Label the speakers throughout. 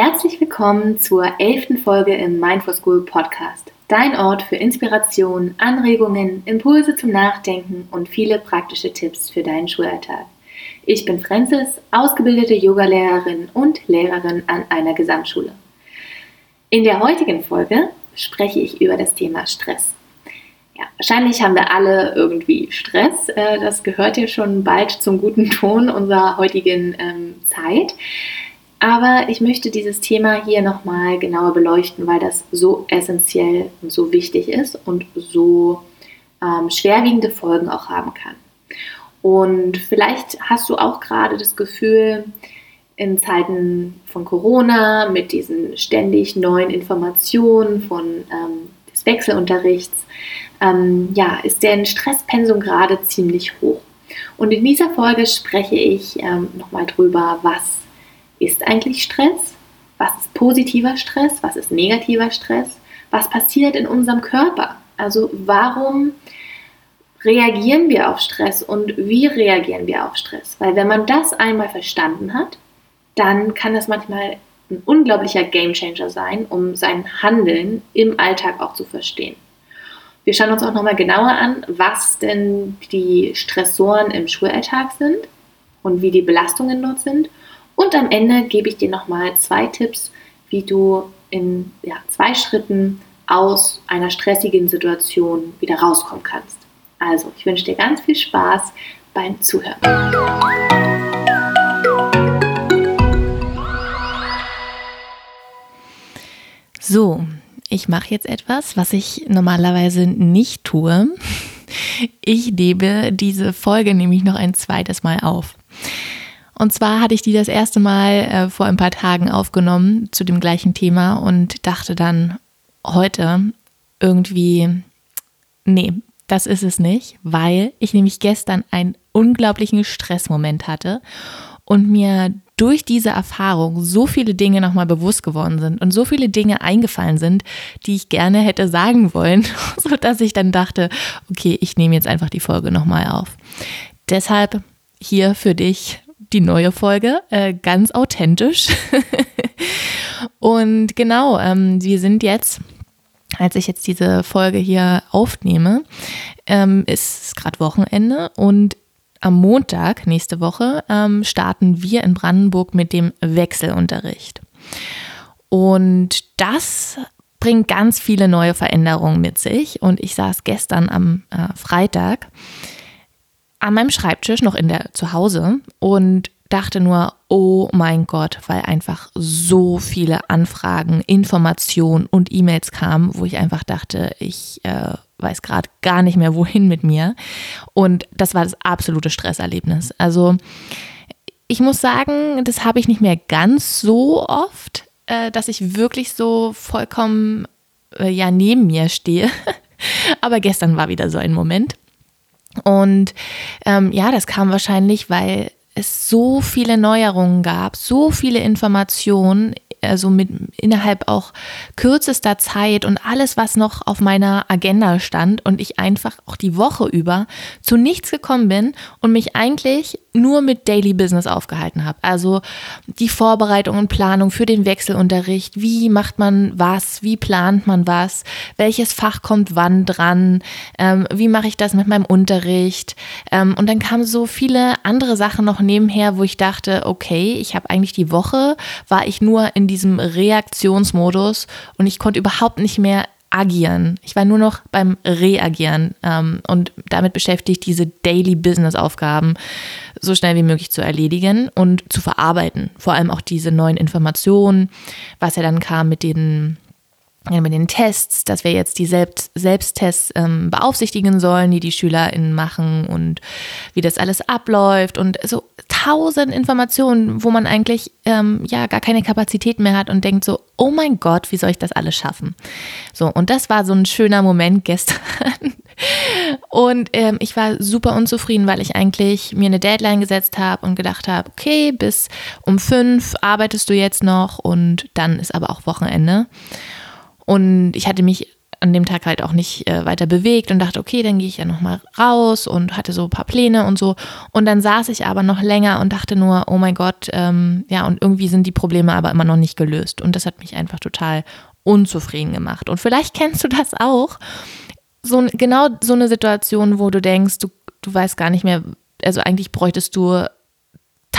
Speaker 1: Herzlich willkommen zur elften Folge im Mindful School Podcast. Dein Ort für Inspiration, Anregungen, Impulse zum Nachdenken und viele praktische Tipps für deinen Schulalltag. Ich bin Francis, ausgebildete Yogalehrerin und Lehrerin an einer Gesamtschule. In der heutigen Folge spreche ich über das Thema Stress. Ja, wahrscheinlich haben wir alle irgendwie Stress. Äh, das gehört ja schon bald zum guten Ton unserer heutigen ähm, Zeit. Aber ich möchte dieses Thema hier nochmal genauer beleuchten, weil das so essentiell und so wichtig ist und so ähm, schwerwiegende Folgen auch haben kann. Und vielleicht hast du auch gerade das Gefühl, in Zeiten von Corona mit diesen ständig neuen Informationen von ähm, des Wechselunterrichts, ähm, ja, ist der Stresspensum gerade ziemlich hoch. Und in dieser Folge spreche ich ähm, nochmal drüber, was ist eigentlich Stress? Was ist positiver Stress? Was ist negativer Stress? Was passiert in unserem Körper? Also warum reagieren wir auf Stress und wie reagieren wir auf Stress? Weil wenn man das einmal verstanden hat, dann kann das manchmal ein unglaublicher Gamechanger sein, um sein Handeln im Alltag auch zu verstehen. Wir schauen uns auch nochmal genauer an, was denn die Stressoren im Schulalltag sind und wie die Belastungen dort sind und am Ende gebe ich dir nochmal zwei Tipps, wie du in ja, zwei Schritten aus einer stressigen Situation wieder rauskommen kannst. Also, ich wünsche dir ganz viel Spaß beim Zuhören.
Speaker 2: So, ich mache jetzt etwas, was ich normalerweise nicht tue. Ich nehme diese Folge nämlich noch ein zweites Mal auf. Und zwar hatte ich die das erste Mal äh, vor ein paar Tagen aufgenommen zu dem gleichen Thema und dachte dann heute irgendwie, nee, das ist es nicht, weil ich nämlich gestern einen unglaublichen Stressmoment hatte und mir durch diese Erfahrung so viele Dinge nochmal bewusst geworden sind und so viele Dinge eingefallen sind, die ich gerne hätte sagen wollen, sodass ich dann dachte, okay, ich nehme jetzt einfach die Folge nochmal auf. Deshalb hier für dich die neue Folge, äh, ganz authentisch. und genau, ähm, wir sind jetzt, als ich jetzt diese Folge hier aufnehme, ähm, ist gerade Wochenende und am Montag nächste Woche ähm, starten wir in Brandenburg mit dem Wechselunterricht. Und das bringt ganz viele neue Veränderungen mit sich. Und ich saß gestern am äh, Freitag an meinem Schreibtisch noch in der zu Hause und dachte nur, oh mein Gott, weil einfach so viele Anfragen, Informationen und E-Mails kamen, wo ich einfach dachte, ich äh, weiß gerade gar nicht mehr, wohin mit mir. Und das war das absolute Stresserlebnis. Also ich muss sagen, das habe ich nicht mehr ganz so oft, äh, dass ich wirklich so vollkommen äh, ja neben mir stehe. Aber gestern war wieder so ein Moment. Und ähm, ja, das kam wahrscheinlich, weil es so viele Neuerungen gab, so viele Informationen also mit innerhalb auch kürzester Zeit und alles, was noch auf meiner Agenda stand und ich einfach auch die Woche über zu nichts gekommen bin und mich eigentlich nur mit Daily Business aufgehalten habe. Also die Vorbereitung und Planung für den Wechselunterricht, wie macht man was, wie plant man was, welches Fach kommt wann dran, ähm, wie mache ich das mit meinem Unterricht. Ähm, und dann kamen so viele andere Sachen noch nebenher, wo ich dachte, okay, ich habe eigentlich die Woche, war ich nur in diesem Reaktionsmodus und ich konnte überhaupt nicht mehr agieren. Ich war nur noch beim Reagieren ähm, und damit beschäftigt, diese Daily Business Aufgaben so schnell wie möglich zu erledigen und zu verarbeiten. Vor allem auch diese neuen Informationen, was ja dann kam mit den mit den Tests, dass wir jetzt die Selbst Selbsttests ähm, beaufsichtigen sollen, die die SchülerInnen machen und wie das alles abläuft und so tausend Informationen, wo man eigentlich ähm, ja gar keine Kapazität mehr hat und denkt so, oh mein Gott, wie soll ich das alles schaffen? So, und das war so ein schöner Moment gestern. und ähm, ich war super unzufrieden, weil ich eigentlich mir eine Deadline gesetzt habe und gedacht habe, okay, bis um fünf arbeitest du jetzt noch und dann ist aber auch Wochenende. Und ich hatte mich an dem Tag halt auch nicht äh, weiter bewegt und dachte, okay, dann gehe ich ja nochmal raus und hatte so ein paar Pläne und so. Und dann saß ich aber noch länger und dachte nur, oh mein Gott, ähm, ja, und irgendwie sind die Probleme aber immer noch nicht gelöst. Und das hat mich einfach total unzufrieden gemacht. Und vielleicht kennst du das auch. So, genau so eine Situation, wo du denkst, du, du weißt gar nicht mehr, also eigentlich bräuchtest du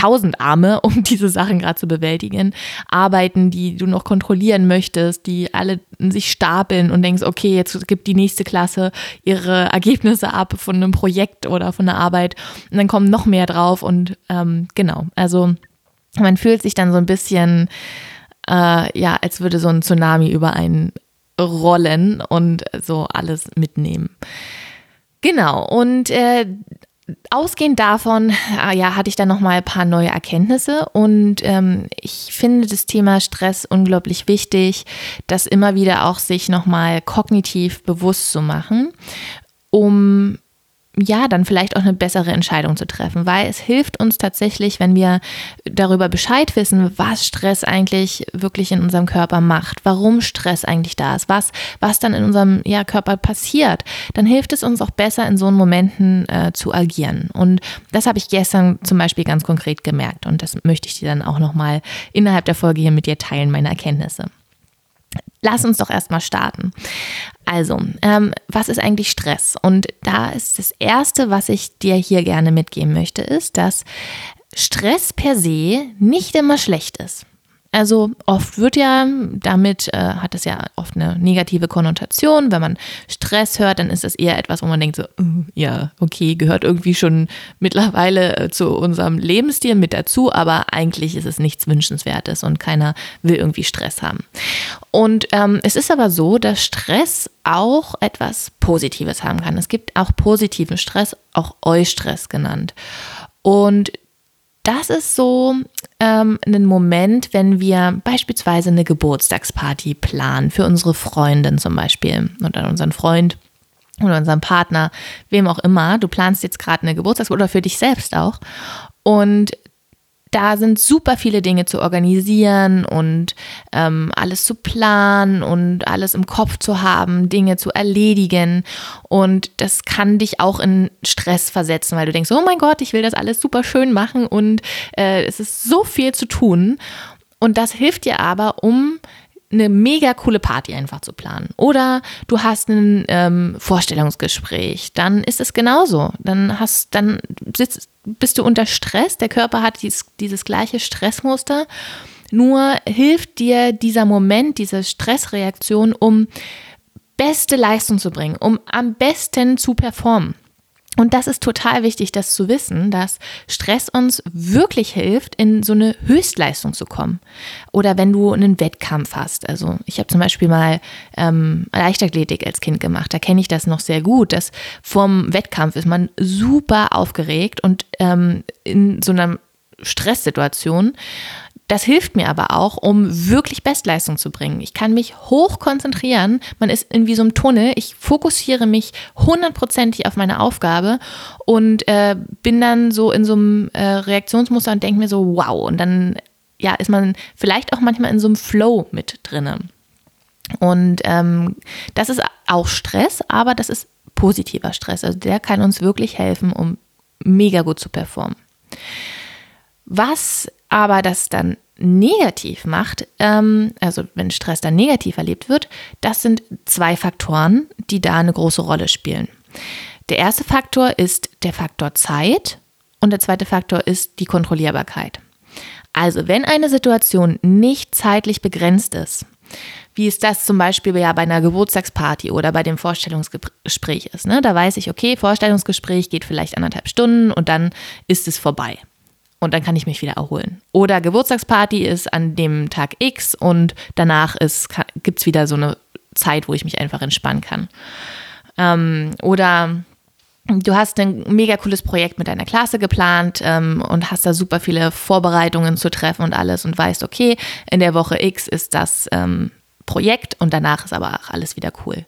Speaker 2: tausend Arme, um diese Sachen gerade zu bewältigen. Arbeiten, die du noch kontrollieren möchtest, die alle sich stapeln und denkst, okay, jetzt gibt die nächste Klasse ihre Ergebnisse ab von einem Projekt oder von einer Arbeit und dann kommen noch mehr drauf und ähm, genau, also man fühlt sich dann so ein bisschen, äh, ja, als würde so ein Tsunami über einen rollen und so alles mitnehmen. Genau, und äh, ausgehend davon, ah ja, hatte ich dann noch mal ein paar neue Erkenntnisse. Und ähm, ich finde das Thema Stress unglaublich wichtig, das immer wieder auch sich noch mal kognitiv bewusst zu machen, um ja, dann vielleicht auch eine bessere Entscheidung zu treffen, weil es hilft uns tatsächlich, wenn wir darüber Bescheid wissen, was Stress eigentlich wirklich in unserem Körper macht, warum Stress eigentlich da ist, was, was dann in unserem ja, Körper passiert, dann hilft es uns auch besser in so Momenten äh, zu agieren. Und das habe ich gestern zum Beispiel ganz konkret gemerkt und das möchte ich dir dann auch nochmal innerhalb der Folge hier mit dir teilen, meine Erkenntnisse. Lass uns doch erstmal starten. Also, ähm, was ist eigentlich Stress? Und da ist das Erste, was ich dir hier gerne mitgeben möchte, ist, dass Stress per se nicht immer schlecht ist. Also oft wird ja, damit äh, hat es ja oft eine negative Konnotation. Wenn man Stress hört, dann ist das eher etwas, wo man denkt so, uh, ja, okay, gehört irgendwie schon mittlerweile äh, zu unserem Lebensstil mit dazu, aber eigentlich ist es nichts Wünschenswertes und keiner will irgendwie Stress haben. Und ähm, es ist aber so, dass Stress auch etwas Positives haben kann. Es gibt auch positiven Stress, auch Eustress genannt. Und das ist so ähm, ein Moment, wenn wir beispielsweise eine Geburtstagsparty planen, für unsere Freundin zum Beispiel oder unseren Freund oder unseren Partner, wem auch immer. Du planst jetzt gerade eine Geburtstagsparty oder für dich selbst auch. Und da sind super viele Dinge zu organisieren und ähm, alles zu planen und alles im Kopf zu haben, Dinge zu erledigen. Und das kann dich auch in Stress versetzen, weil du denkst, oh mein Gott, ich will das alles super schön machen und äh, es ist so viel zu tun. Und das hilft dir aber, um eine mega coole Party einfach zu planen. Oder du hast ein ähm, Vorstellungsgespräch, dann ist es genauso. Dann hast, dann sitzt, bist du unter Stress. Der Körper hat dieses, dieses gleiche Stressmuster. Nur hilft dir dieser Moment, diese Stressreaktion, um beste Leistung zu bringen, um am besten zu performen. Und das ist total wichtig, das zu wissen, dass Stress uns wirklich hilft, in so eine Höchstleistung zu kommen. Oder wenn du einen Wettkampf hast. Also ich habe zum Beispiel mal ähm, Leichtathletik als Kind gemacht. Da kenne ich das noch sehr gut, dass vorm Wettkampf ist man super aufgeregt und ähm, in so einer Stresssituation das hilft mir aber auch, um wirklich Bestleistung zu bringen. Ich kann mich hoch konzentrieren. Man ist in wie so einem Tunnel. Ich fokussiere mich hundertprozentig auf meine Aufgabe und äh, bin dann so in so einem äh, Reaktionsmuster und denke mir so, wow. Und dann ja, ist man vielleicht auch manchmal in so einem Flow mit drinne. Und ähm, das ist auch Stress, aber das ist positiver Stress. Also der kann uns wirklich helfen, um mega gut zu performen. Was aber das dann negativ macht, ähm, also wenn Stress dann negativ erlebt wird, das sind zwei Faktoren, die da eine große Rolle spielen. Der erste Faktor ist der Faktor Zeit und der zweite Faktor ist die Kontrollierbarkeit. Also wenn eine Situation nicht zeitlich begrenzt ist, wie es das zum Beispiel ja bei einer Geburtstagsparty oder bei dem Vorstellungsgespräch ist. Ne? Da weiß ich, okay, Vorstellungsgespräch geht vielleicht anderthalb Stunden und dann ist es vorbei und dann kann ich mich wieder erholen. Oder Geburtstagsparty ist an dem Tag X und danach gibt es wieder so eine Zeit, wo ich mich einfach entspannen kann. Ähm, oder du hast ein mega cooles Projekt mit deiner Klasse geplant ähm, und hast da super viele Vorbereitungen zu treffen und alles und weißt, okay, in der Woche X ist das ähm, Projekt und danach ist aber auch alles wieder cool.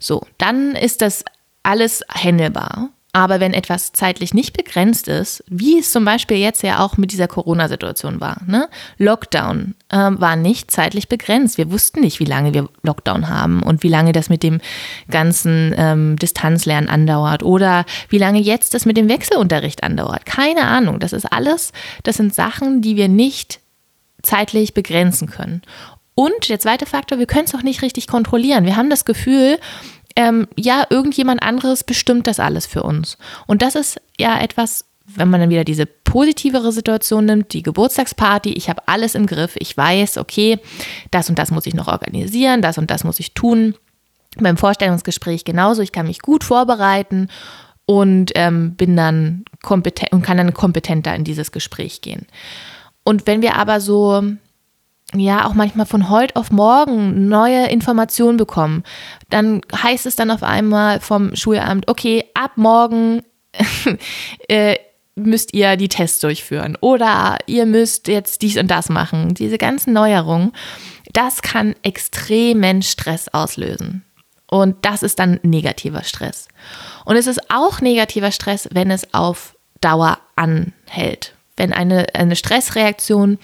Speaker 2: So, dann ist das alles handelbar. Aber wenn etwas zeitlich nicht begrenzt ist, wie es zum Beispiel jetzt ja auch mit dieser Corona-Situation war, ne? Lockdown äh, war nicht zeitlich begrenzt. Wir wussten nicht, wie lange wir Lockdown haben und wie lange das mit dem ganzen ähm, Distanzlernen andauert oder wie lange jetzt das mit dem Wechselunterricht andauert. Keine Ahnung. Das ist alles, das sind Sachen, die wir nicht zeitlich begrenzen können. Und der zweite Faktor, wir können es auch nicht richtig kontrollieren. Wir haben das Gefühl, ähm, ja, irgendjemand anderes bestimmt das alles für uns. Und das ist ja etwas, wenn man dann wieder diese positivere Situation nimmt, die Geburtstagsparty, ich habe alles im Griff, ich weiß, okay, das und das muss ich noch organisieren, das und das muss ich tun. Beim Vorstellungsgespräch genauso, ich kann mich gut vorbereiten und ähm, bin dann kompetent und kann dann kompetenter in dieses Gespräch gehen. Und wenn wir aber so ja auch manchmal von heute auf morgen neue Informationen bekommen. Dann heißt es dann auf einmal vom Schulamt, okay, ab morgen äh, müsst ihr die Tests durchführen oder ihr müsst jetzt dies und das machen. Diese ganzen Neuerungen, das kann extremen Stress auslösen. Und das ist dann negativer Stress. Und es ist auch negativer Stress, wenn es auf Dauer anhält wenn eine, eine Stressreaktion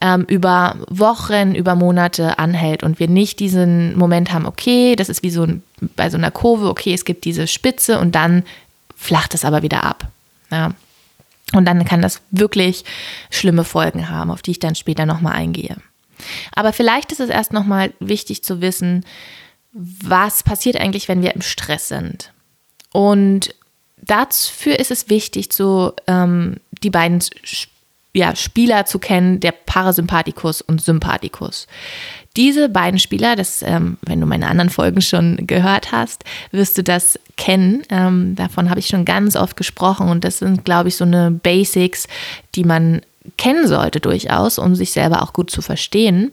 Speaker 2: ähm, über Wochen, über Monate anhält und wir nicht diesen Moment haben, okay, das ist wie so ein, bei so einer Kurve, okay, es gibt diese Spitze und dann flacht es aber wieder ab. Ja. Und dann kann das wirklich schlimme Folgen haben, auf die ich dann später nochmal eingehe. Aber vielleicht ist es erst nochmal wichtig zu wissen, was passiert eigentlich, wenn wir im Stress sind. Und dafür ist es wichtig, so ähm, die beiden ja, Spieler zu kennen, der Parasympathikus und Sympathikus. Diese beiden Spieler, das, ähm, wenn du meine anderen Folgen schon gehört hast, wirst du das kennen. Ähm, davon habe ich schon ganz oft gesprochen und das sind, glaube ich, so eine Basics, die man kennen sollte durchaus, um sich selber auch gut zu verstehen.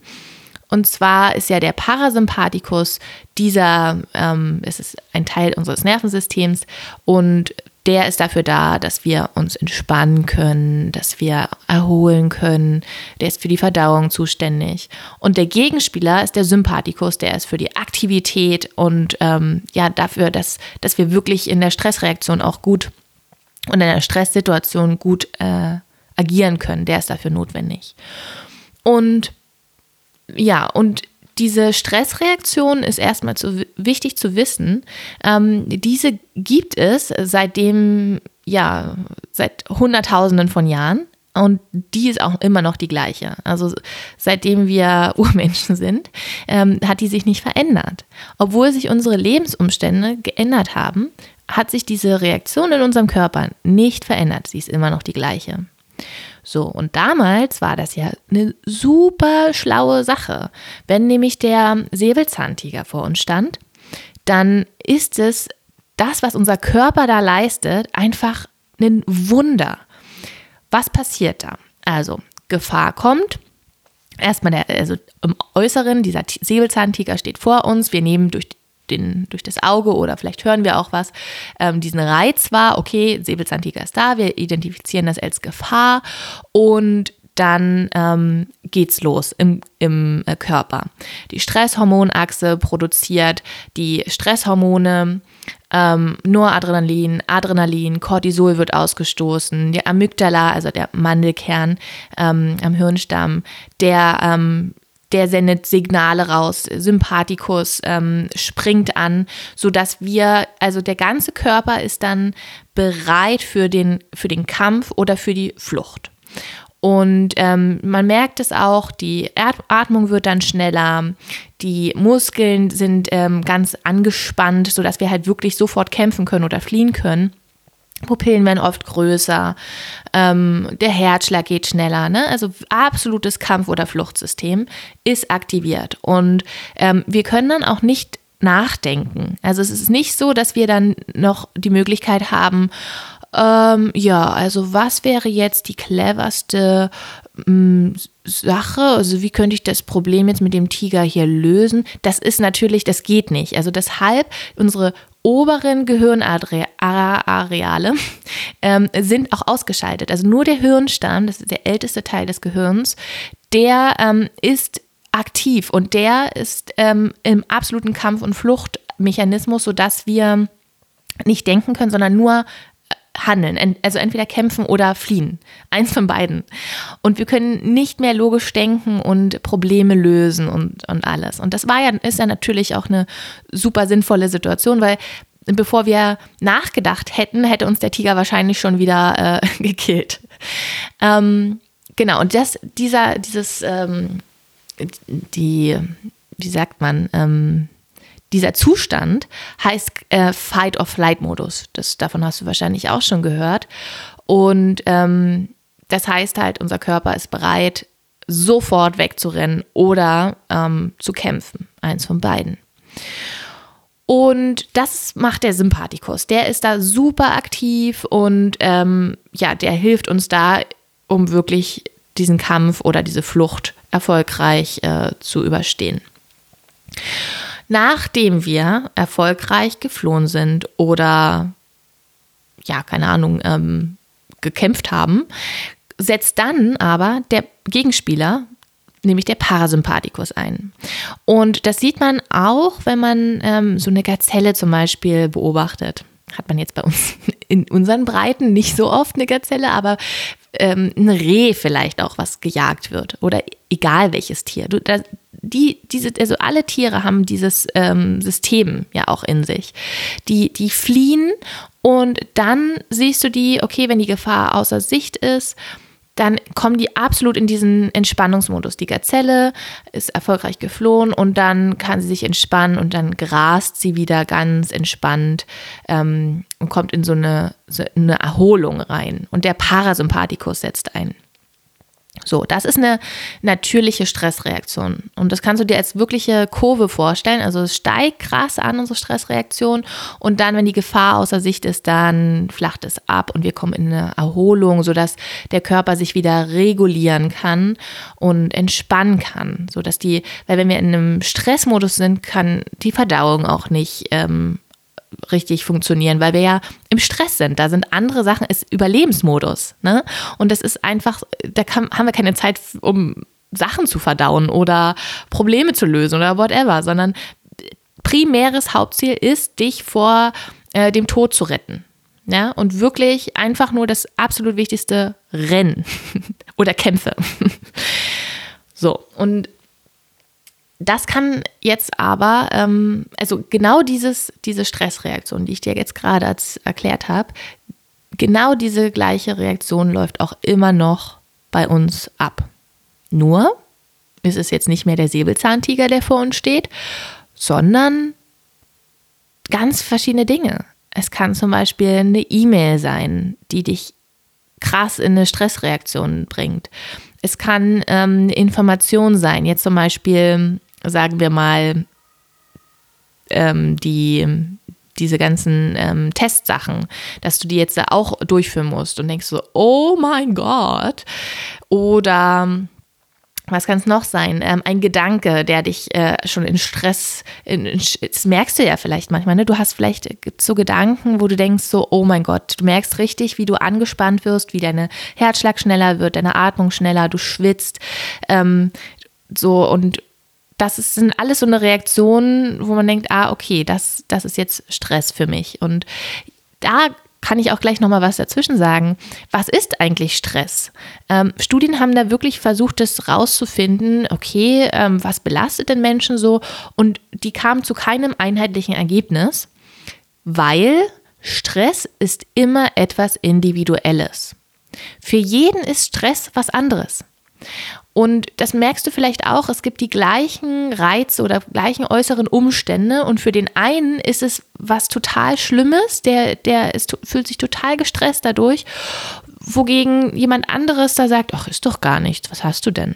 Speaker 2: Und zwar ist ja der Parasympathikus dieser, ähm, es ist ein Teil unseres Nervensystems und der ist dafür da, dass wir uns entspannen können, dass wir erholen können. Der ist für die Verdauung zuständig. Und der Gegenspieler ist der Sympathikus, der ist für die Aktivität und ähm, ja dafür, dass, dass wir wirklich in der Stressreaktion auch gut und in der Stresssituation gut äh, agieren können. Der ist dafür notwendig. Und ja, und diese Stressreaktion ist erstmal zu, wichtig zu wissen. Ähm, diese gibt es seitdem, ja, seit Hunderttausenden von Jahren. Und die ist auch immer noch die gleiche. Also seitdem wir Urmenschen sind, ähm, hat die sich nicht verändert. Obwohl sich unsere Lebensumstände geändert haben, hat sich diese Reaktion in unserem Körper nicht verändert. Sie ist immer noch die gleiche. So, und damals war das ja eine super schlaue Sache. Wenn nämlich der Säbelzahntiger vor uns stand, dann ist es das, was unser Körper da leistet, einfach ein Wunder. Was passiert da? Also, Gefahr kommt. Erstmal der, also im Äußeren, dieser Säbelzahntiger steht vor uns. Wir nehmen durch den, durch das Auge oder vielleicht hören wir auch was, ähm, diesen Reiz war, okay, Säbelzahntiger ist da, wir identifizieren das als Gefahr und dann ähm, geht's los im, im äh, Körper. Die Stresshormonachse produziert die Stresshormone, ähm, Noradrenalin, Adrenalin, Cortisol wird ausgestoßen, der Amygdala, also der Mandelkern ähm, am Hirnstamm, der ähm, der sendet Signale raus, Sympathikus ähm, springt an, sodass wir, also der ganze Körper ist dann bereit für den, für den Kampf oder für die Flucht. Und ähm, man merkt es auch, die Atmung wird dann schneller, die Muskeln sind ähm, ganz angespannt, sodass wir halt wirklich sofort kämpfen können oder fliehen können. Pupillen werden oft größer, ähm, der Herzschlag geht schneller. Ne? Also absolutes Kampf- oder Fluchtsystem ist aktiviert. Und ähm, wir können dann auch nicht nachdenken. Also es ist nicht so, dass wir dann noch die Möglichkeit haben, ähm, ja, also was wäre jetzt die cleverste ähm, Sache? Also wie könnte ich das Problem jetzt mit dem Tiger hier lösen? Das ist natürlich, das geht nicht. Also deshalb unsere oberen Gehirnareale ähm, sind auch ausgeschaltet. Also nur der Hirnstamm, das ist der älteste Teil des Gehirns, der ähm, ist aktiv und der ist ähm, im absoluten Kampf- und Fluchtmechanismus, sodass wir nicht denken können, sondern nur handeln, also entweder kämpfen oder fliehen. Eins von beiden. Und wir können nicht mehr logisch denken und Probleme lösen und, und alles. Und das war ja, ist ja natürlich auch eine super sinnvolle Situation, weil bevor wir nachgedacht hätten, hätte uns der Tiger wahrscheinlich schon wieder äh, gekillt. Ähm, genau, und das, dieser, dieses, ähm, die, wie sagt man, ähm, dieser Zustand heißt äh, Fight-or-Flight-Modus. davon hast du wahrscheinlich auch schon gehört. Und ähm, das heißt halt, unser Körper ist bereit, sofort wegzurennen oder ähm, zu kämpfen. Eins von beiden. Und das macht der Sympathikus. Der ist da super aktiv und ähm, ja, der hilft uns da, um wirklich diesen Kampf oder diese Flucht erfolgreich äh, zu überstehen. Nachdem wir erfolgreich geflohen sind oder ja, keine Ahnung, ähm, gekämpft haben, setzt dann aber der Gegenspieler, nämlich der Parasympathikus ein. Und das sieht man auch, wenn man ähm, so eine Gazelle zum Beispiel beobachtet. Hat man jetzt bei uns in unseren Breiten nicht so oft eine Gazelle, aber ähm, ein Reh vielleicht auch, was gejagt wird oder egal welches Tier. Du, da, die, diese, also alle Tiere haben dieses ähm, System ja auch in sich. Die, die fliehen und dann siehst du die, okay, wenn die Gefahr außer Sicht ist, dann kommen die absolut in diesen Entspannungsmodus. Die Gazelle ist erfolgreich geflohen und dann kann sie sich entspannen und dann grast sie wieder ganz entspannt ähm, und kommt in so eine, so eine Erholung rein. Und der Parasympathikus setzt ein. So, das ist eine natürliche Stressreaktion. Und das kannst du dir als wirkliche Kurve vorstellen. Also es steigt krass an, unsere Stressreaktion. Und dann, wenn die Gefahr außer Sicht ist, dann flacht es ab und wir kommen in eine Erholung, sodass der Körper sich wieder regulieren kann und entspannen kann. Sodass die, weil wenn wir in einem Stressmodus sind, kann die Verdauung auch nicht ähm, richtig funktionieren, weil wir ja im Stress sind. Da sind andere Sachen, ist Überlebensmodus. Ne? Und das ist einfach, da kann, haben wir keine Zeit, um Sachen zu verdauen oder Probleme zu lösen oder whatever, sondern primäres Hauptziel ist, dich vor äh, dem Tod zu retten. Ja, und wirklich einfach nur das absolut wichtigste Rennen oder Kämpfe. so, und das kann jetzt aber, ähm, also genau dieses, diese Stressreaktion, die ich dir jetzt gerade erklärt habe, genau diese gleiche Reaktion läuft auch immer noch bei uns ab. Nur ist es jetzt nicht mehr der Säbelzahntiger, der vor uns steht, sondern ganz verschiedene Dinge. Es kann zum Beispiel eine E-Mail sein, die dich krass in eine Stressreaktion bringt. Es kann ähm, Information sein, jetzt zum Beispiel sagen wir mal, ähm, die, diese ganzen ähm, Testsachen, dass du die jetzt auch durchführen musst und denkst so, oh mein Gott. Oder was kann es noch sein? Ähm, ein Gedanke, der dich äh, schon in Stress, in, in, das merkst du ja vielleicht manchmal, ne? Du hast vielleicht so Gedanken, wo du denkst so, oh mein Gott, du merkst richtig, wie du angespannt wirst, wie deine Herzschlag schneller wird, deine Atmung schneller, du schwitzt, ähm, so und das ist, sind alles so eine Reaktion, wo man denkt, ah, okay, das, das ist jetzt Stress für mich. Und da kann ich auch gleich nochmal was dazwischen sagen. Was ist eigentlich Stress? Ähm, Studien haben da wirklich versucht, das rauszufinden, okay, ähm, was belastet den Menschen so? Und die kamen zu keinem einheitlichen Ergebnis, weil Stress ist immer etwas Individuelles. Für jeden ist Stress was anderes. Und das merkst du vielleicht auch, es gibt die gleichen Reize oder gleichen äußeren Umstände und für den einen ist es was total Schlimmes, der, der ist, fühlt sich total gestresst dadurch, wogegen jemand anderes da sagt, ach, ist doch gar nichts, was hast du denn?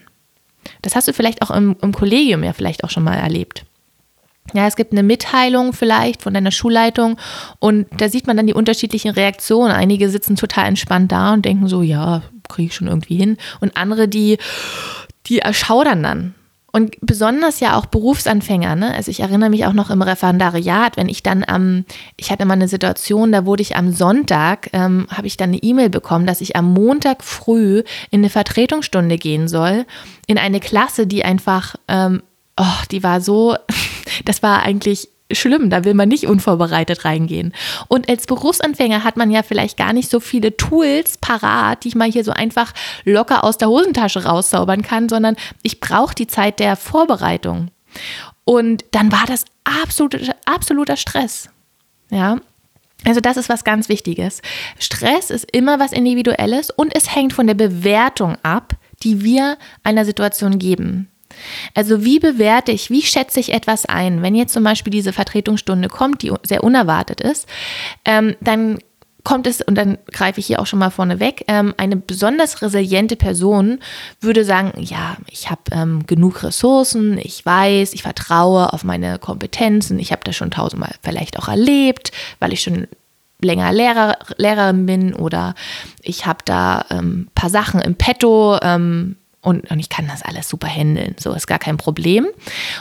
Speaker 2: Das hast du vielleicht auch im, im Kollegium ja vielleicht auch schon mal erlebt. Ja, es gibt eine Mitteilung vielleicht von deiner Schulleitung und da sieht man dann die unterschiedlichen Reaktionen. Einige sitzen total entspannt da und denken so, ja, kriege ich schon irgendwie hin. Und andere, die, die erschaudern dann. Und besonders ja auch Berufsanfänger, ne? Also ich erinnere mich auch noch im Referendariat, wenn ich dann am, ich hatte mal eine Situation, da wurde ich am Sonntag, ähm, habe ich dann eine E-Mail bekommen, dass ich am Montag früh in eine Vertretungsstunde gehen soll, in eine Klasse, die einfach, ähm, oh, die war so, das war eigentlich schlimm, da will man nicht unvorbereitet reingehen. Und als Berufsanfänger hat man ja vielleicht gar nicht so viele Tools parat, die ich mal hier so einfach locker aus der Hosentasche rauszaubern kann, sondern ich brauche die Zeit der Vorbereitung. Und dann war das absolute, absoluter Stress. Ja, also das ist was ganz Wichtiges. Stress ist immer was Individuelles und es hängt von der Bewertung ab, die wir einer Situation geben. Also wie bewerte ich, wie schätze ich etwas ein? Wenn jetzt zum Beispiel diese Vertretungsstunde kommt, die sehr unerwartet ist, ähm, dann kommt es, und dann greife ich hier auch schon mal vorne weg, ähm, eine besonders resiliente Person würde sagen, ja, ich habe ähm, genug Ressourcen, ich weiß, ich vertraue auf meine Kompetenzen, ich habe das schon tausendmal vielleicht auch erlebt, weil ich schon länger Lehrer, Lehrerin bin oder ich habe da ein ähm, paar Sachen im Petto, ähm, und, und ich kann das alles super handeln. So ist gar kein Problem.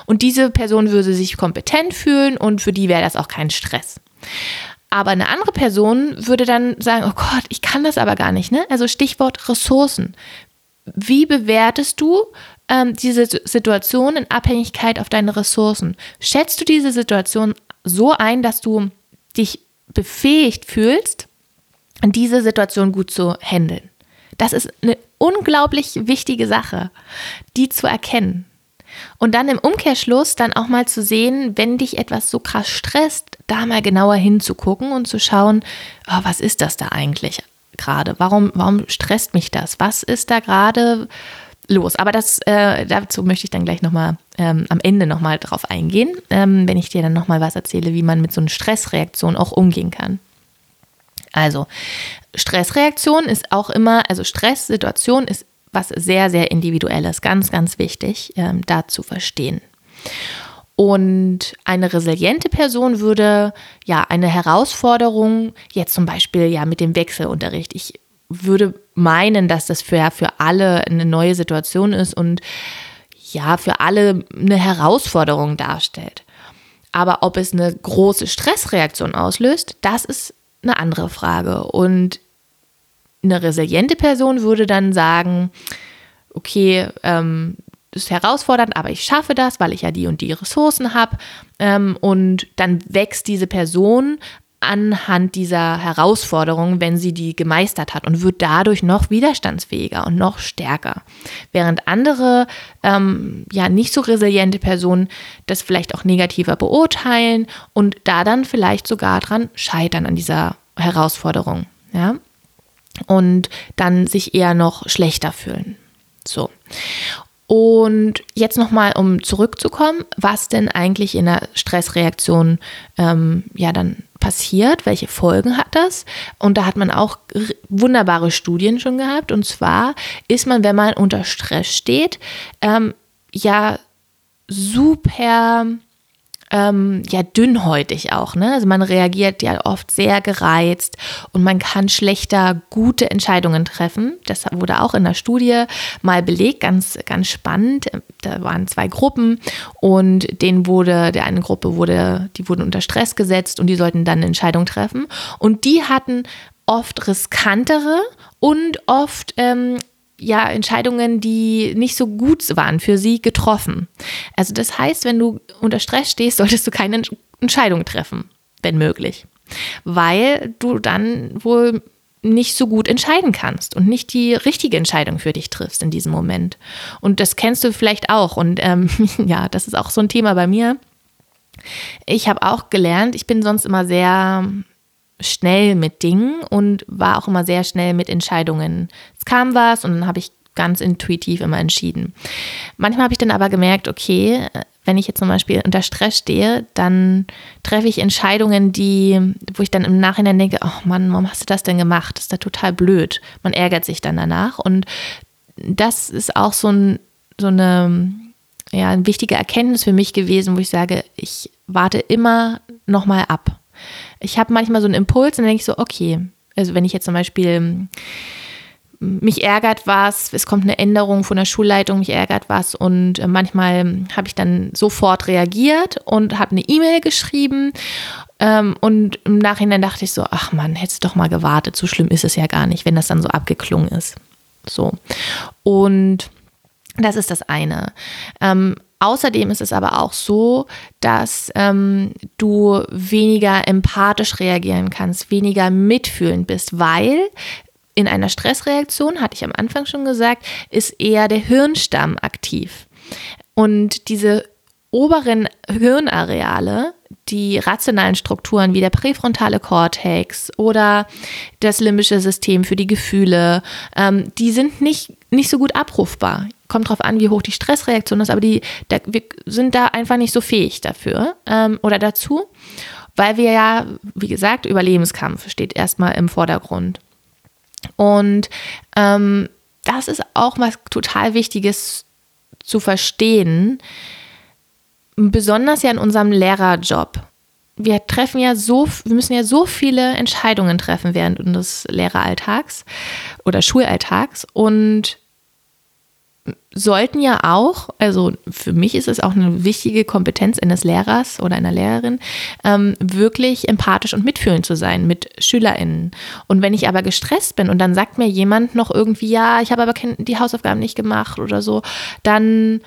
Speaker 2: Und diese Person würde sich kompetent fühlen und für die wäre das auch kein Stress. Aber eine andere Person würde dann sagen, oh Gott, ich kann das aber gar nicht. Ne? Also Stichwort Ressourcen. Wie bewertest du ähm, diese Situation in Abhängigkeit auf deine Ressourcen? Schätzt du diese Situation so ein, dass du dich befähigt fühlst, diese Situation gut zu handeln? Das ist eine unglaublich wichtige Sache, die zu erkennen. Und dann im Umkehrschluss dann auch mal zu sehen, wenn dich etwas so krass stresst, da mal genauer hinzugucken und zu schauen, oh, was ist das da eigentlich gerade? Warum, warum stresst mich das? Was ist da gerade los? Aber das, äh, dazu möchte ich dann gleich nochmal ähm, am Ende nochmal drauf eingehen, ähm, wenn ich dir dann nochmal was erzähle, wie man mit so einer Stressreaktion auch umgehen kann. Also, Stressreaktion ist auch immer, also Stresssituation ist was sehr, sehr individuelles, ganz, ganz wichtig, ähm, da zu verstehen. Und eine resiliente Person würde ja eine Herausforderung, jetzt zum Beispiel ja mit dem Wechselunterricht, ich würde meinen, dass das für, für alle eine neue Situation ist und ja, für alle eine Herausforderung darstellt. Aber ob es eine große Stressreaktion auslöst, das ist eine andere Frage. Und eine resiliente Person würde dann sagen, okay, ähm, ist herausfordernd, aber ich schaffe das, weil ich ja die und die Ressourcen habe. Ähm, und dann wächst diese Person anhand dieser Herausforderung, wenn sie die gemeistert hat und wird dadurch noch widerstandsfähiger und noch stärker. Während andere, ähm, ja, nicht so resiliente Personen das vielleicht auch negativer beurteilen und da dann vielleicht sogar dran scheitern an dieser Herausforderung, ja, und dann sich eher noch schlechter fühlen. So. Und jetzt nochmal, um zurückzukommen, was denn eigentlich in der Stressreaktion ähm, ja dann passiert, welche Folgen hat das? Und da hat man auch wunderbare Studien schon gehabt. Und zwar ist man, wenn man unter Stress steht, ähm, ja super ähm, ja dünnhäutig auch. Ne? Also man reagiert ja oft sehr gereizt und man kann schlechter gute Entscheidungen treffen. Das wurde auch in der Studie mal belegt, ganz, ganz spannend. Da waren zwei Gruppen und denen wurde, der eine Gruppe wurde, die wurden unter Stress gesetzt und die sollten dann eine Entscheidung treffen. Und die hatten oft riskantere und oft ähm, ja, Entscheidungen, die nicht so gut waren für sie, getroffen. Also das heißt, wenn du unter Stress stehst, solltest du keine Entscheidung treffen, wenn möglich. Weil du dann wohl nicht so gut entscheiden kannst und nicht die richtige Entscheidung für dich triffst in diesem Moment. Und das kennst du vielleicht auch. Und ähm, ja, das ist auch so ein Thema bei mir. Ich habe auch gelernt, ich bin sonst immer sehr schnell mit Dingen und war auch immer sehr schnell mit Entscheidungen. Es kam was und dann habe ich ganz intuitiv immer entschieden. Manchmal habe ich dann aber gemerkt, okay, wenn ich jetzt zum Beispiel unter Stress stehe, dann treffe ich Entscheidungen, die, wo ich dann im Nachhinein denke, oh Mann, warum hast du das denn gemacht? Das ist da total blöd. Man ärgert sich dann danach. Und das ist auch so, ein, so eine, ja, eine wichtige Erkenntnis für mich gewesen, wo ich sage, ich warte immer nochmal ab ich habe manchmal so einen Impuls und dann denke ich so, okay, also wenn ich jetzt zum Beispiel ähm, mich ärgert was, es kommt eine Änderung von der Schulleitung, mich ärgert was und äh, manchmal habe ich dann sofort reagiert und habe eine E-Mail geschrieben ähm, und im Nachhinein dachte ich so, ach man, hättest doch mal gewartet, so schlimm ist es ja gar nicht, wenn das dann so abgeklungen ist. So. Und das ist das eine. Ähm, Außerdem ist es aber auch so, dass ähm, du weniger empathisch reagieren kannst, weniger mitfühlend bist, weil in einer Stressreaktion, hatte ich am Anfang schon gesagt, ist eher der Hirnstamm aktiv. Und diese oberen Hirnareale, die rationalen Strukturen wie der präfrontale Kortex oder das limbische System für die Gefühle, ähm, die sind nicht, nicht so gut abrufbar. Kommt darauf an, wie hoch die Stressreaktion ist, aber die, da, wir sind da einfach nicht so fähig dafür ähm, oder dazu, weil wir ja, wie gesagt, Überlebenskampf steht erstmal im Vordergrund. Und ähm, das ist auch was total Wichtiges zu verstehen, besonders ja in unserem Lehrerjob. Wir treffen ja so, wir müssen ja so viele Entscheidungen treffen während unseres Lehreralltags oder Schulalltags und sollten ja auch, also für mich ist es auch eine wichtige Kompetenz eines Lehrers oder einer Lehrerin, ähm, wirklich empathisch und mitfühlend zu sein mit SchülerInnen. Und wenn ich aber gestresst bin und dann sagt mir jemand noch irgendwie, ja, ich habe aber die Hausaufgaben nicht gemacht oder so, dann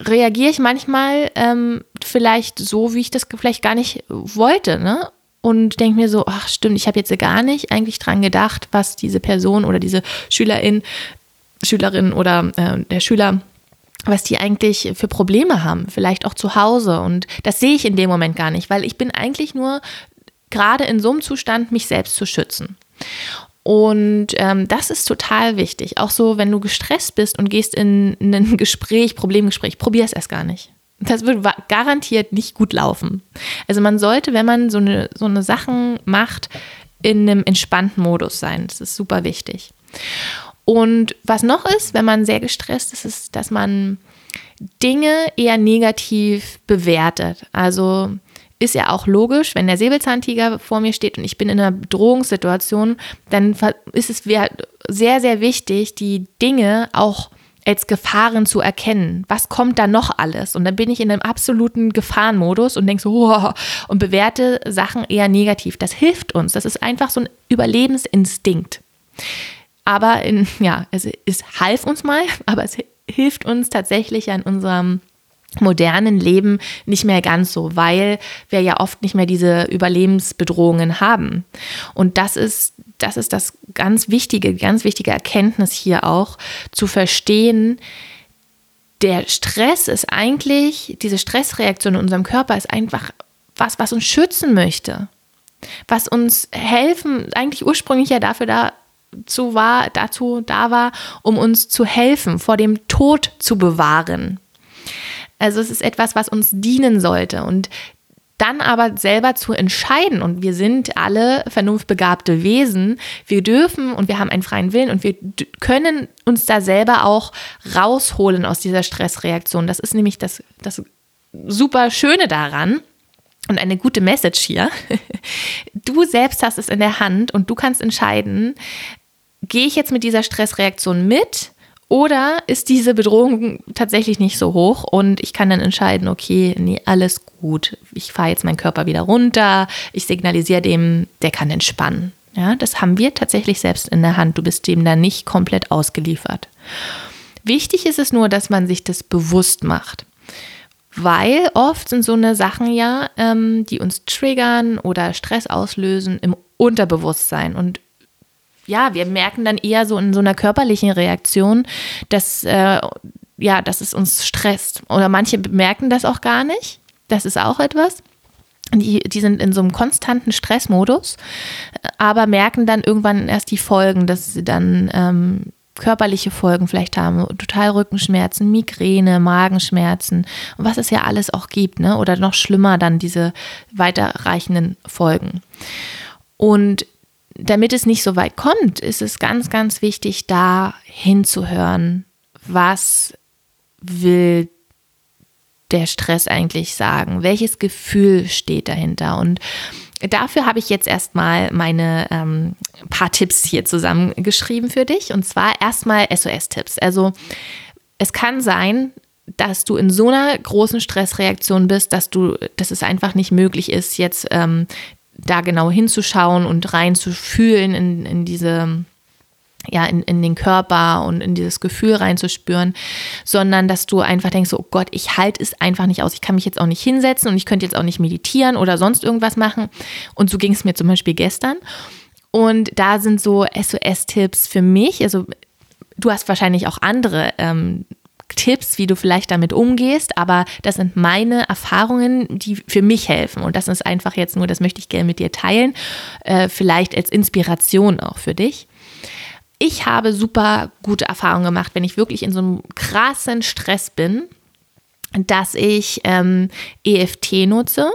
Speaker 2: reagiere ich manchmal ähm, vielleicht so, wie ich das vielleicht gar nicht wollte, ne? Und denke mir so, ach stimmt, ich habe jetzt gar nicht eigentlich dran gedacht, was diese Person oder diese Schülerin, Schülerin oder äh, der Schüler, was die eigentlich für Probleme haben, vielleicht auch zu Hause. Und das sehe ich in dem Moment gar nicht, weil ich bin eigentlich nur gerade in so einem Zustand, mich selbst zu schützen. Und ähm, das ist total wichtig. Auch so, wenn du gestresst bist und gehst in, in ein Gespräch, Problemgespräch, probier es erst gar nicht. Das wird garantiert nicht gut laufen. Also man sollte, wenn man so eine, so eine Sachen macht, in einem entspannten Modus sein. Das ist super wichtig. Und was noch ist, wenn man sehr gestresst ist, ist, dass man Dinge eher negativ bewertet. Also ist ja auch logisch, wenn der Säbelzahntiger vor mir steht und ich bin in einer Bedrohungssituation, dann ist es sehr, sehr wichtig, die Dinge auch als Gefahren zu erkennen. Was kommt da noch alles? Und dann bin ich in einem absoluten Gefahrenmodus und denke so, wow, und bewerte Sachen eher negativ. Das hilft uns. Das ist einfach so ein Überlebensinstinkt. Aber in, ja, es, es half uns mal, aber es hilft uns tatsächlich an unserem modernen Leben nicht mehr ganz so, weil wir ja oft nicht mehr diese Überlebensbedrohungen haben. Und das ist, das ist das ganz wichtige, ganz wichtige Erkenntnis hier auch, zu verstehen, der Stress ist eigentlich, diese Stressreaktion in unserem Körper ist einfach was, was uns schützen möchte. Was uns helfen, eigentlich ursprünglich ja dafür da, zu war, dazu da war, um uns zu helfen, vor dem Tod zu bewahren. Also es ist etwas, was uns dienen sollte. Und dann aber selber zu entscheiden, und wir sind alle vernunftbegabte Wesen, wir dürfen und wir haben einen freien Willen und wir können uns da selber auch rausholen aus dieser Stressreaktion. Das ist nämlich das, das super Schöne daran. Und eine gute Message hier. Du selbst hast es in der Hand und du kannst entscheiden, gehe ich jetzt mit dieser Stressreaktion mit oder ist diese Bedrohung tatsächlich nicht so hoch und ich kann dann entscheiden, okay, nee, alles gut. Ich fahre jetzt meinen Körper wieder runter. Ich signalisiere dem, der kann entspannen. Ja, das haben wir tatsächlich selbst in der Hand. Du bist dem da nicht komplett ausgeliefert. Wichtig ist es nur, dass man sich das bewusst macht. Weil oft sind so eine Sachen ja, ähm, die uns triggern oder Stress auslösen im Unterbewusstsein. Und ja, wir merken dann eher so in so einer körperlichen Reaktion, dass, äh, ja, dass es uns stresst. Oder manche merken das auch gar nicht. Das ist auch etwas. Die, die sind in so einem konstanten Stressmodus, aber merken dann irgendwann erst die Folgen, dass sie dann ähm, körperliche Folgen vielleicht haben, total Rückenschmerzen, Migräne, Magenschmerzen, was es ja alles auch gibt, ne? Oder noch schlimmer dann diese weiterreichenden Folgen. Und damit es nicht so weit kommt, ist es ganz, ganz wichtig, da hinzuhören, was will der Stress eigentlich sagen? Welches Gefühl steht dahinter? Und dafür habe ich jetzt erstmal meine ähm, paar Tipps hier zusammengeschrieben für dich. Und zwar erstmal SOS-Tipps. Also es kann sein, dass du in so einer großen Stressreaktion bist, dass du, dass es einfach nicht möglich ist, jetzt ähm, da genau hinzuschauen und reinzufühlen in, in diese ja, in, in den Körper und in dieses Gefühl reinzuspüren, sondern dass du einfach denkst, oh Gott, ich halte es einfach nicht aus. Ich kann mich jetzt auch nicht hinsetzen und ich könnte jetzt auch nicht meditieren oder sonst irgendwas machen. Und so ging es mir zum Beispiel gestern. Und da sind so SOS-Tipps für mich. Also du hast wahrscheinlich auch andere ähm, Tipps, wie du vielleicht damit umgehst, aber das sind meine Erfahrungen, die für mich helfen. Und das ist einfach jetzt nur, das möchte ich gerne mit dir teilen, äh, vielleicht als Inspiration auch für dich. Ich habe super gute Erfahrungen gemacht, wenn ich wirklich in so einem krassen Stress bin, dass ich ähm, EFT nutze.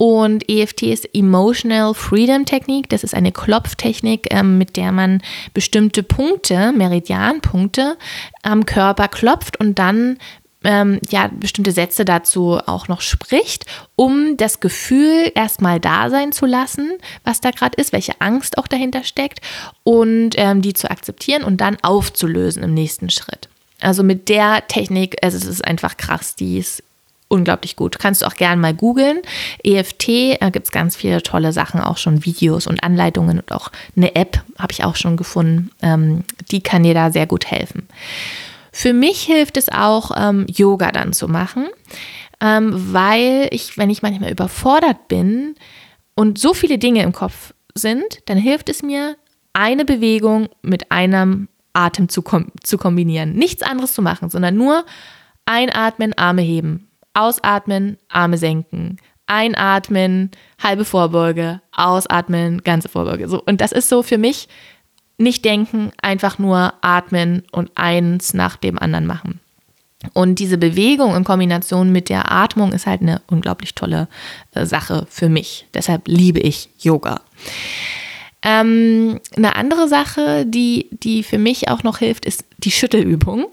Speaker 2: Und EFT ist Emotional Freedom Technik. Das ist eine Klopftechnik, ähm, mit der man bestimmte Punkte, Meridianpunkte am Körper klopft und dann ähm, ja bestimmte Sätze dazu auch noch spricht, um das Gefühl erstmal da sein zu lassen, was da gerade ist, welche Angst auch dahinter steckt und ähm, die zu akzeptieren und dann aufzulösen im nächsten Schritt. Also mit der Technik, also es ist einfach krass, die ist unglaublich gut. Kannst du auch gerne mal googeln. EFT, da gibt es ganz viele tolle Sachen, auch schon Videos und Anleitungen und auch eine App habe ich auch schon gefunden. Ähm, die kann dir da sehr gut helfen. Für mich hilft es auch, ähm, Yoga dann zu machen, ähm, weil ich, wenn ich manchmal überfordert bin und so viele Dinge im Kopf sind, dann hilft es mir, eine Bewegung mit einem Atem zu, kom zu kombinieren. Nichts anderes zu machen, sondern nur einatmen, Arme heben, ausatmen, Arme senken, einatmen, halbe Vorbeuge, ausatmen, ganze Vorbeuge. So, und das ist so für mich nicht denken, einfach nur atmen und eins nach dem anderen machen. Und diese Bewegung in Kombination mit der Atmung ist halt eine unglaublich tolle äh, Sache für mich. Deshalb liebe ich Yoga. Ähm, eine andere Sache, die, die für mich auch noch hilft, ist die Schüttelübung.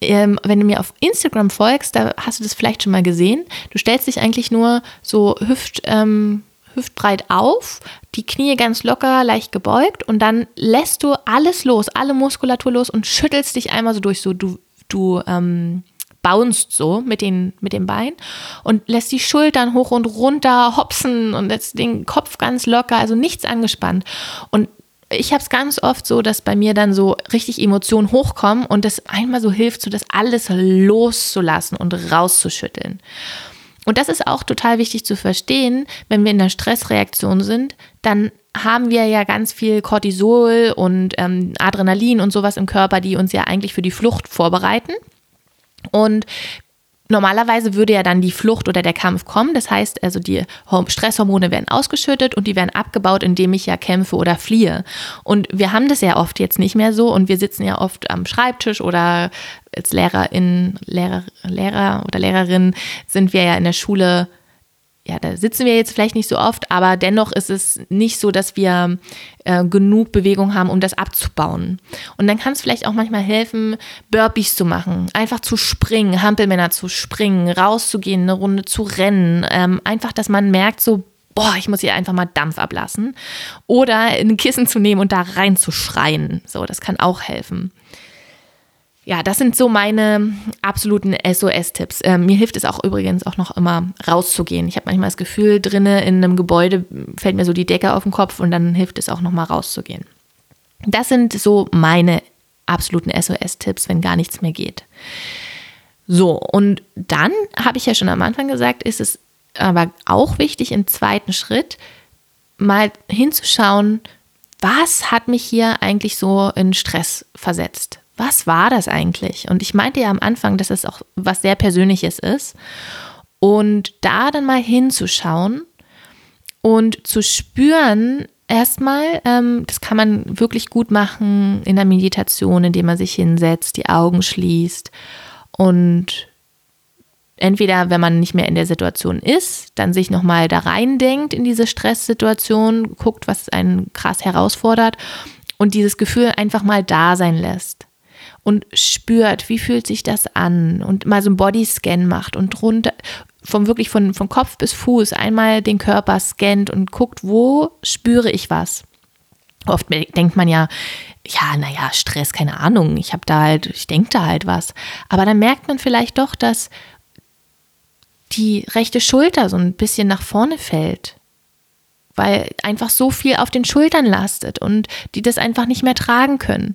Speaker 2: Ähm, wenn du mir auf Instagram folgst, da hast du das vielleicht schon mal gesehen. Du stellst dich eigentlich nur so hüft, ähm, hüftbreit auf, die Knie ganz locker, leicht gebeugt und dann lässt du alles los, alle Muskulatur los und schüttelst dich einmal so durch. So du, du ähm, bounst so mit den, mit den Beinen und lässt die Schultern hoch und runter hopsen und lässt den Kopf ganz locker, also nichts angespannt. Und ich habe es ganz oft so, dass bei mir dann so richtig Emotionen hochkommen und das einmal so hilft, so das alles loszulassen und rauszuschütteln. Und das ist auch total wichtig zu verstehen, wenn wir in der Stressreaktion sind, dann haben wir ja ganz viel Cortisol und ähm, Adrenalin und sowas im Körper, die uns ja eigentlich für die Flucht vorbereiten. Und Normalerweise würde ja dann die Flucht oder der Kampf kommen. Das heißt, also die Stresshormone werden ausgeschüttet und die werden abgebaut, indem ich ja kämpfe oder fliehe. Und wir haben das ja oft jetzt nicht mehr so und wir sitzen ja oft am Schreibtisch oder als Lehrerin, Lehrer, Lehrer oder Lehrerin sind wir ja in der Schule ja, da sitzen wir jetzt vielleicht nicht so oft, aber dennoch ist es nicht so, dass wir äh, genug Bewegung haben, um das abzubauen. Und dann kann es vielleicht auch manchmal helfen, Burpees zu machen, einfach zu springen, Hampelmänner zu springen, rauszugehen, eine Runde zu rennen. Ähm, einfach, dass man merkt, so, boah, ich muss hier einfach mal Dampf ablassen. Oder ein Kissen zu nehmen und da reinzuschreien. So, das kann auch helfen ja, das sind so meine absoluten SOS-Tipps. Ähm, mir hilft es auch übrigens auch noch immer rauszugehen. Ich habe manchmal das Gefühl, drinnen in einem Gebäude fällt mir so die Decke auf den Kopf und dann hilft es auch noch mal rauszugehen. Das sind so meine absoluten SOS-Tipps, wenn gar nichts mehr geht. So, und dann habe ich ja schon am Anfang gesagt, ist es aber auch wichtig im zweiten Schritt mal hinzuschauen, was hat mich hier eigentlich so in Stress versetzt? Was war das eigentlich? Und ich meinte ja am Anfang, dass es auch was sehr Persönliches ist. Und da dann mal hinzuschauen und zu spüren, erstmal, ähm, das kann man wirklich gut machen in der Meditation, indem man sich hinsetzt, die Augen schließt und entweder, wenn man nicht mehr in der Situation ist, dann sich nochmal da reindenkt in diese Stresssituation, guckt, was einen krass herausfordert und dieses Gefühl einfach mal da sein lässt und spürt, wie fühlt sich das an und mal so einen Bodyscan macht und runter, vom wirklich von, von Kopf bis Fuß einmal den Körper scannt und guckt, wo spüre ich was. Oft denkt man ja, ja, naja, Stress, keine Ahnung, ich habe da halt, ich denke da halt was. Aber dann merkt man vielleicht doch, dass die rechte Schulter so ein bisschen nach vorne fällt. weil einfach so viel auf den Schultern lastet und die das einfach nicht mehr tragen können.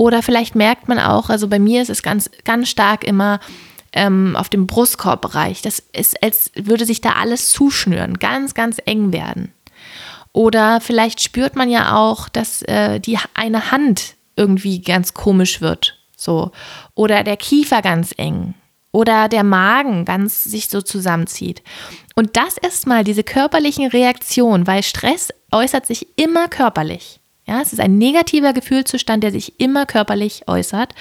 Speaker 2: Oder vielleicht merkt man auch, also bei mir ist es ganz, ganz stark immer ähm, auf dem Brustkorbbereich. Das ist, als würde sich da alles zuschnüren, ganz, ganz eng werden. Oder vielleicht spürt man ja auch, dass äh, die eine Hand irgendwie ganz komisch wird. So. Oder der Kiefer ganz eng. Oder der Magen ganz sich so zusammenzieht. Und das ist mal diese körperlichen Reaktionen, weil Stress äußert sich immer körperlich. Ja, es ist ein negativer Gefühlszustand, der sich immer körperlich äußert.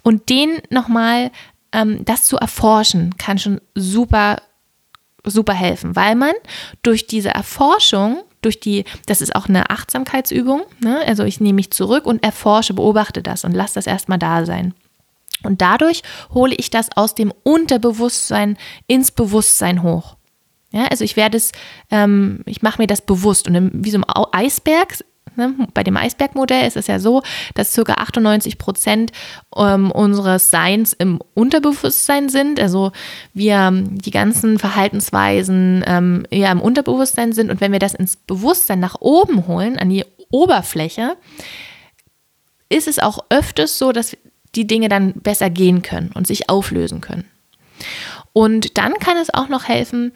Speaker 2: Und den nochmal, ähm, das zu erforschen, kann schon super, super helfen, weil man durch diese Erforschung durch die, das ist auch eine Achtsamkeitsübung. Ne? Also ich nehme mich zurück und erforsche, beobachte das und lasse das erstmal da sein. Und dadurch hole ich das aus dem Unterbewusstsein ins Bewusstsein hoch. Ja, also ich werde es, ähm, ich mache mir das bewusst und wie so ein Eisberg Ne? Bei dem Eisbergmodell ist es ja so, dass ca. 98 Prozent ähm, unseres Seins im Unterbewusstsein sind. Also wir ähm, die ganzen Verhaltensweisen ähm, eher im Unterbewusstsein sind. Und wenn wir das ins Bewusstsein nach oben holen, an die Oberfläche, ist es auch öfters so, dass die Dinge dann besser gehen können und sich auflösen können. Und dann kann es auch noch helfen,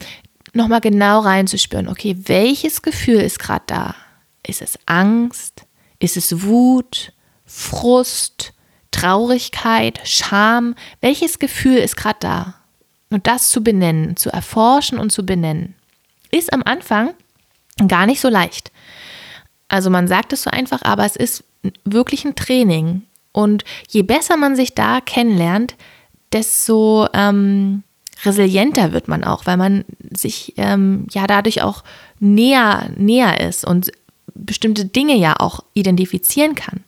Speaker 2: nochmal genau reinzuspüren, okay, welches Gefühl ist gerade da? Ist es Angst? Ist es Wut? Frust? Traurigkeit? Scham? Welches Gefühl ist gerade da? Und das zu benennen, zu erforschen und zu benennen, ist am Anfang gar nicht so leicht. Also man sagt es so einfach, aber es ist wirklich ein Training. Und je besser man sich da kennenlernt, desto ähm, resilienter wird man auch, weil man sich ähm, ja dadurch auch näher, näher ist und bestimmte Dinge ja auch identifizieren kann.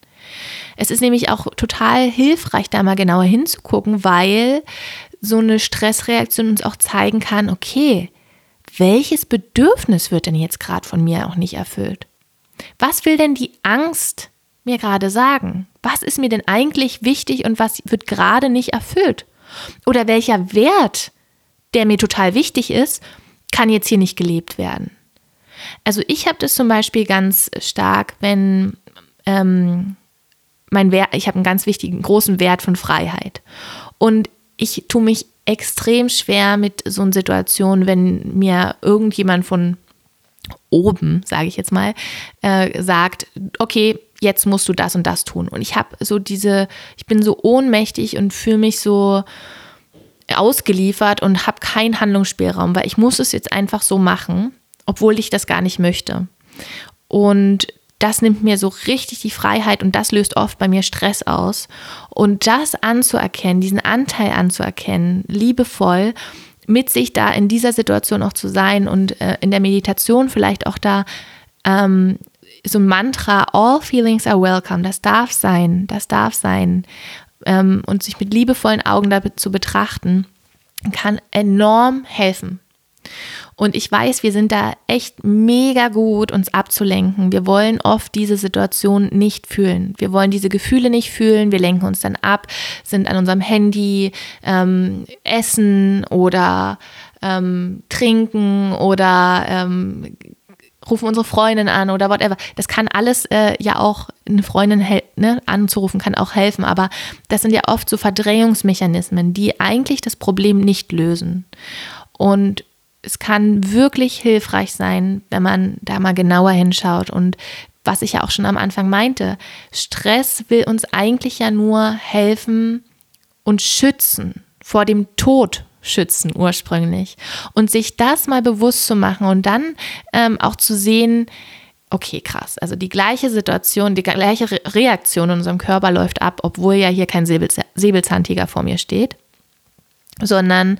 Speaker 2: Es ist nämlich auch total hilfreich, da mal genauer hinzugucken, weil so eine Stressreaktion uns auch zeigen kann, okay, welches Bedürfnis wird denn jetzt gerade von mir auch nicht erfüllt? Was will denn die Angst mir gerade sagen? Was ist mir denn eigentlich wichtig und was wird gerade nicht erfüllt? Oder welcher Wert, der mir total wichtig ist, kann jetzt hier nicht gelebt werden? Also ich habe das zum Beispiel ganz stark, wenn ähm, mein Wert, ich habe einen ganz wichtigen, großen Wert von Freiheit. Und ich tue mich extrem schwer mit so einer Situation, wenn mir irgendjemand von oben, sage ich jetzt mal, äh, sagt, okay, jetzt musst du das und das tun. Und ich habe so diese, ich bin so ohnmächtig und fühle mich so ausgeliefert und habe keinen Handlungsspielraum, weil ich muss es jetzt einfach so machen obwohl ich das gar nicht möchte. Und das nimmt mir so richtig die Freiheit und das löst oft bei mir Stress aus. Und das anzuerkennen, diesen Anteil anzuerkennen, liebevoll mit sich da in dieser Situation auch zu sein und äh, in der Meditation vielleicht auch da ähm, so ein Mantra, all feelings are welcome, das darf sein, das darf sein. Ähm, und sich mit liebevollen Augen damit zu betrachten, kann enorm helfen. Und ich weiß, wir sind da echt mega gut, uns abzulenken. Wir wollen oft diese Situation nicht fühlen. Wir wollen diese Gefühle nicht fühlen. Wir lenken uns dann ab, sind an unserem Handy, ähm, essen oder ähm, trinken oder ähm, rufen unsere Freundin an oder whatever. Das kann alles äh, ja auch eine Freundin ne, anzurufen, kann auch helfen. Aber das sind ja oft so Verdrängungsmechanismen, die eigentlich das Problem nicht lösen. Und es kann wirklich hilfreich sein, wenn man da mal genauer hinschaut. Und was ich ja auch schon am Anfang meinte, Stress will uns eigentlich ja nur helfen und schützen, vor dem Tod schützen ursprünglich. Und sich das mal bewusst zu machen und dann ähm, auch zu sehen, okay, krass, also die gleiche Situation, die gleiche Re Reaktion in unserem Körper läuft ab, obwohl ja hier kein Säbelzahntiger vor mir steht, sondern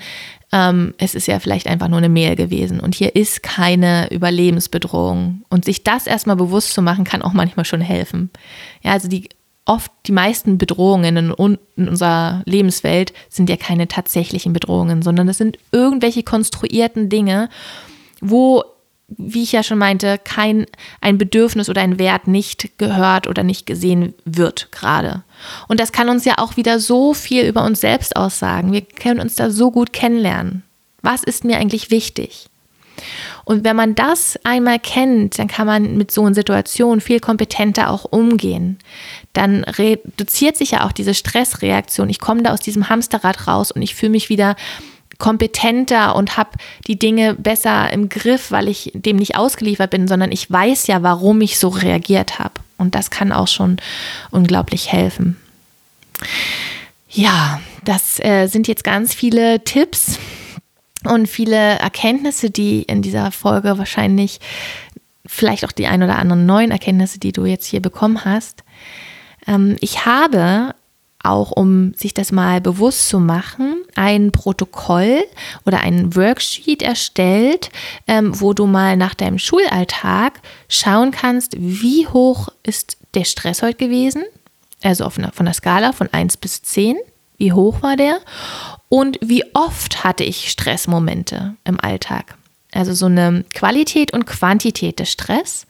Speaker 2: ähm, es ist ja vielleicht einfach nur eine Mail gewesen und hier ist keine Überlebensbedrohung. Und sich das erstmal bewusst zu machen, kann auch manchmal schon helfen. Ja, also die oft die meisten Bedrohungen in, in unserer Lebenswelt sind ja keine tatsächlichen Bedrohungen, sondern es sind irgendwelche konstruierten Dinge, wo wie ich ja schon meinte, kein ein Bedürfnis oder ein Wert nicht gehört oder nicht gesehen wird gerade. Und das kann uns ja auch wieder so viel über uns selbst aussagen. Wir können uns da so gut kennenlernen. Was ist mir eigentlich wichtig? Und wenn man das einmal kennt, dann kann man mit so einer Situation viel kompetenter auch umgehen. Dann reduziert sich ja auch diese Stressreaktion. Ich komme da aus diesem Hamsterrad raus und ich fühle mich wieder kompetenter und habe die Dinge besser im Griff, weil ich dem nicht ausgeliefert bin, sondern ich weiß ja, warum ich so reagiert habe. Und das kann auch schon unglaublich helfen. Ja, das äh, sind jetzt ganz viele Tipps und viele Erkenntnisse, die in dieser Folge wahrscheinlich vielleicht auch die ein oder anderen neuen Erkenntnisse, die du jetzt hier bekommen hast. Ähm, ich habe auch um sich das mal bewusst zu machen, ein Protokoll oder ein Worksheet erstellt, ähm, wo du mal nach deinem Schulalltag schauen kannst, wie hoch ist der Stress heute gewesen, also von der Skala von 1 bis 10, wie hoch war der? Und wie oft hatte ich Stressmomente im Alltag. Also so eine Qualität und Quantität des Stress.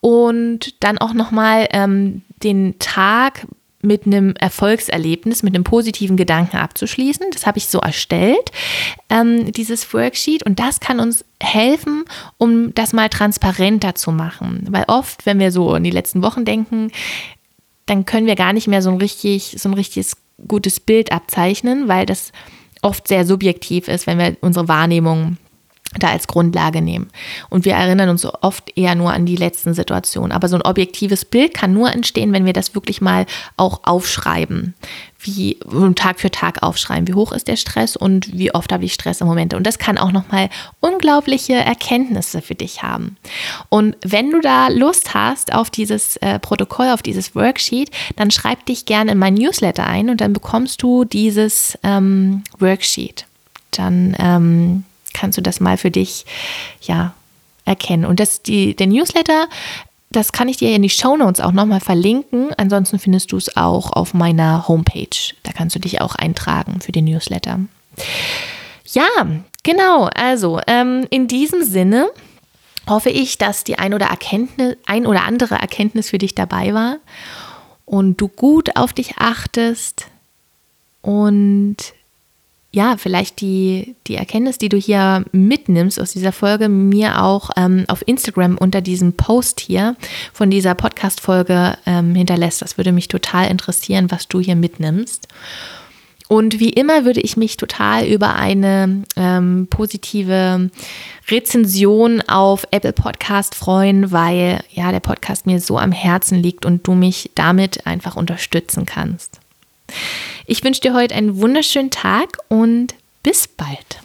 Speaker 2: Und dann auch nochmal ähm, den Tag mit einem Erfolgserlebnis, mit einem positiven Gedanken abzuschließen. Das habe ich so erstellt, ähm, dieses Worksheet. Und das kann uns helfen, um das mal transparenter zu machen. Weil oft, wenn wir so in die letzten Wochen denken, dann können wir gar nicht mehr so ein richtig, so ein richtiges gutes Bild abzeichnen, weil das oft sehr subjektiv ist, wenn wir unsere Wahrnehmung da als Grundlage nehmen. Und wir erinnern uns oft eher nur an die letzten Situationen. Aber so ein objektives Bild kann nur entstehen, wenn wir das wirklich mal auch aufschreiben. Wie Tag für Tag aufschreiben. Wie hoch ist der Stress und wie oft habe ich Stress im Moment. Und das kann auch nochmal unglaubliche Erkenntnisse für dich haben. Und wenn du da Lust hast auf dieses äh, Protokoll, auf dieses Worksheet, dann schreib dich gerne in mein Newsletter ein und dann bekommst du dieses ähm, Worksheet. Dann ähm, kannst du das mal für dich ja erkennen. Und das, die, der Newsletter, das kann ich dir in die Show Notes auch nochmal verlinken. Ansonsten findest du es auch auf meiner Homepage. Da kannst du dich auch eintragen für den Newsletter. Ja, genau. Also ähm, in diesem Sinne hoffe ich, dass die ein oder, Erkenntnis, ein oder andere Erkenntnis für dich dabei war und du gut auf dich achtest und ja, vielleicht die, die Erkenntnis, die du hier mitnimmst aus dieser Folge, mir auch ähm, auf Instagram unter diesem Post hier von dieser Podcast-Folge ähm, hinterlässt. Das würde mich total interessieren, was du hier mitnimmst. Und wie immer würde ich mich total über eine ähm, positive Rezension auf Apple Podcast freuen, weil ja der Podcast mir so am Herzen liegt und du mich damit einfach unterstützen kannst. Ich wünsche dir heute einen wunderschönen Tag und bis bald.